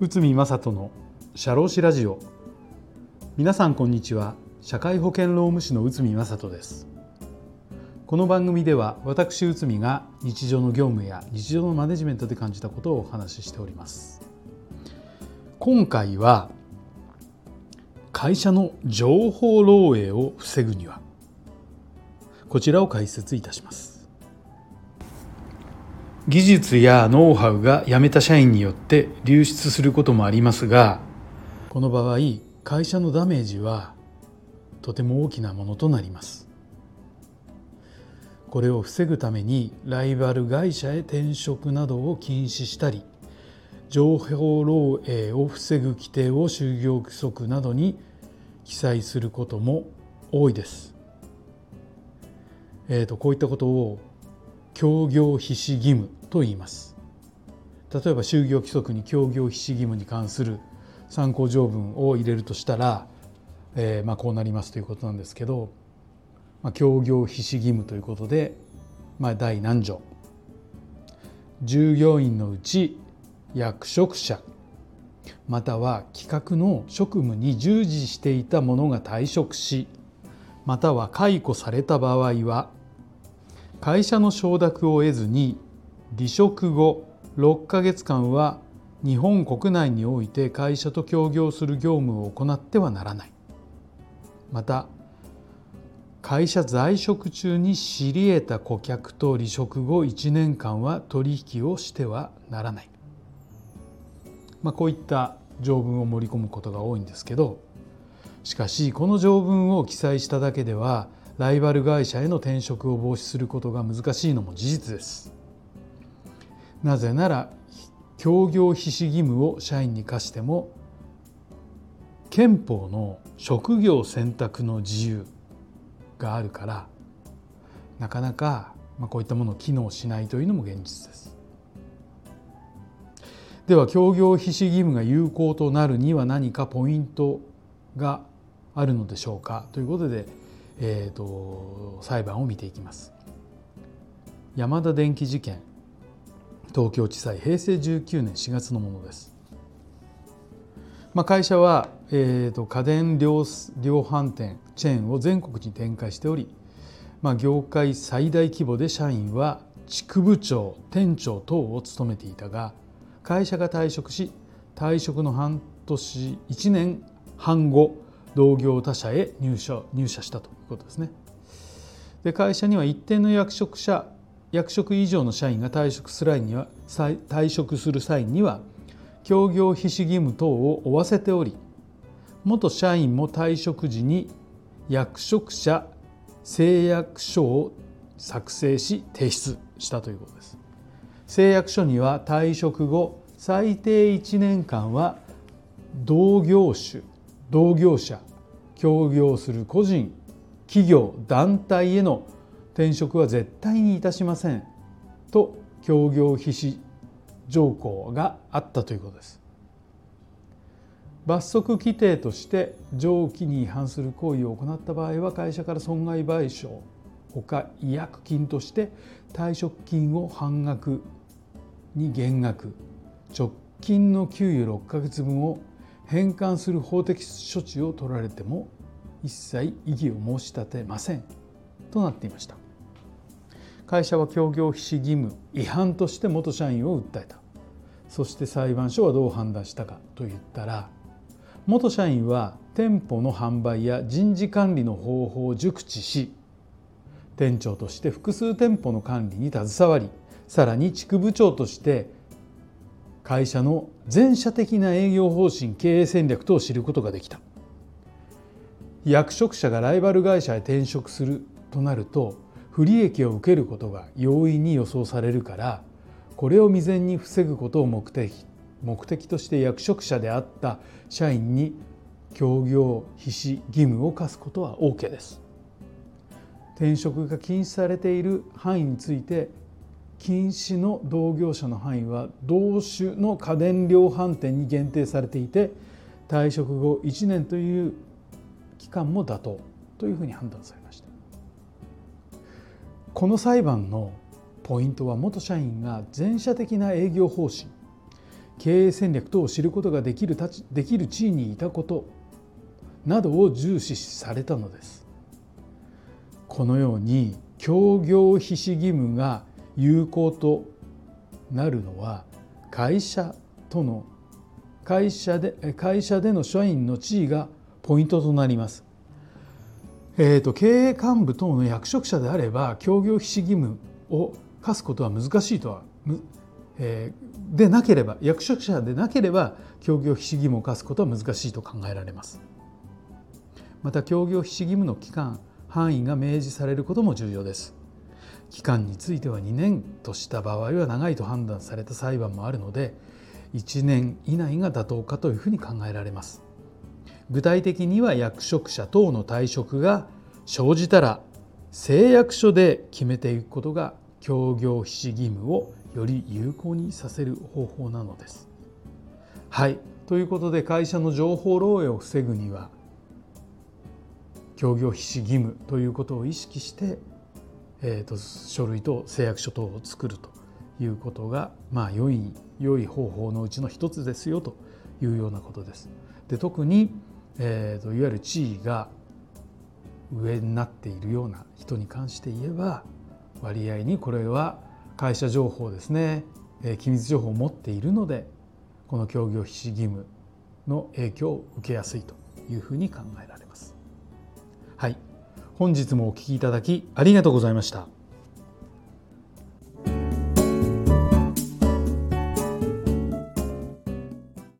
内海正人の社労士ラジオ。皆さんこんにちは。社会保険労務士の内海正人です。この番組では私内海が日常の業務や日常のマネジメントで感じたことをお話ししております。今回は会社の情報漏洩を防ぐにはこちらを解説いたします。技術やノウハウが辞めた社員によって流出することもありますがこの場合会社のダメージはとても大きなものとなりますこれを防ぐためにライバル会社へ転職などを禁止したり情報漏洩を防ぐ規定を就業規則などに記載することも多いです。えーと、こういったことを協業必至義務と言います。例えば就業規則に協業必至義務に関する参考条文を入れるとしたら、えー、まあこうなりますということなんですけど、まあ、協業必至義務ということで、まあ、第何条。従業員のうち役職者または企画の職務に従事していた者が退職しまたは解雇された場合は会社の承諾を得ずに離職後6ヶ月間は日本国内において会社と協業する業務を行ってはならない。また会社在職中に知り得た顧客と離職後1年間は取引をしてはならない、まあ、こういった条文を盛り込むことが多いんですけどしかしこの条文を記載しただけではライバル会社への転職を防止することが難しいのも事実ですなぜなら協業必至義務を社員に課しても憲法の職業選択の自由があるからなかなかこういったものを機能しないというのも現実です。では協業必至義務が有効となるには何かポイントがあるのでしょうか？ということでえーと、裁判を見ていきます。山田電機事件東京地裁平成19年4月のものです。まあ、会社は、えーと、家電量量販店チェーンを全国に展開しており、まあ、業界最大規模で社員は地区部長店長等を務めていたが会社が退職し退職の半年1年半後同業他社へ入社入社したとことですね。で会社には一定の役職者役職以上の社員が退職する際には退職する際には協業必至義務等を負わせており元社員も退職時に役職者誓約書を作成し提出したということです。誓約書には退職後最低1年間は同業種同業者協業する個人企業団体への転職は絶対にいたしませんと協業必至条項があったということです。罰則規定として上記に違反する行為を行った場合は会社から損害賠償ほか違約金として退職金を半額に減額直近の給与6か月分を返還する法的処置を取られても一切異議を申し立てませんとなっていました。会社は協業必至義務違反として元社員を訴えた。そして裁判所はどう判断したかといったら元社員は店舗の販売や人事管理の方法を熟知し店長として複数店舗の管理に携わりさらに地区部長として会社の全社的な営業方針経営戦略等を知ることができた。役職者がライバル会社へ転職するとなると不利益を受けることが容易に予想されるからこれを未然に防ぐことを目的目的として役職者であった社員に協業必至義務を課すことは OK です。転職が禁止されている範囲について禁止の同業者の範囲は同種の家電量販店に限定されていて退職後1年という期間も妥当というふうに判断されました。この裁判のポイントは元社員が全社的な営業方針経営戦略等を知ることができるできる地位にいたことなどを重視されたのです。このように協業必至義務が有効となるのは会社との会社で会社での社員の地位がポイントとなります。えーと、経営幹部等の役職者であれば協業必至義務を課すことは難しいとは、えー、でなければ役職者でなければ協業必至義務を課すことは難しいと考えられます。また協業必至義務の期間範囲が明示されることも重要です。期間については2年とした場合は長いと判断された裁判もあるので1年以内が妥当かというふうに考えられます。具体的には役職者等の退職が生じたら誓約書で決めていくことが協業必至義務をより有効にさせる方法なのです。はいということで会社の情報漏洩を防ぐには協業必至義務ということを意識してえーと、書類と誓約書等を作るということが、まあ、良い良い方法のうちの一つですよというようなことです。で特に、えーと、いわゆる地位が上になっているような人に関して言えば割合にこれは会社情報ですね、えー、機密情報を持っているのでこの協業必至義務の影響を受けやすいというふうに考えられます。はい本日もお聴きいただきありがとうございました。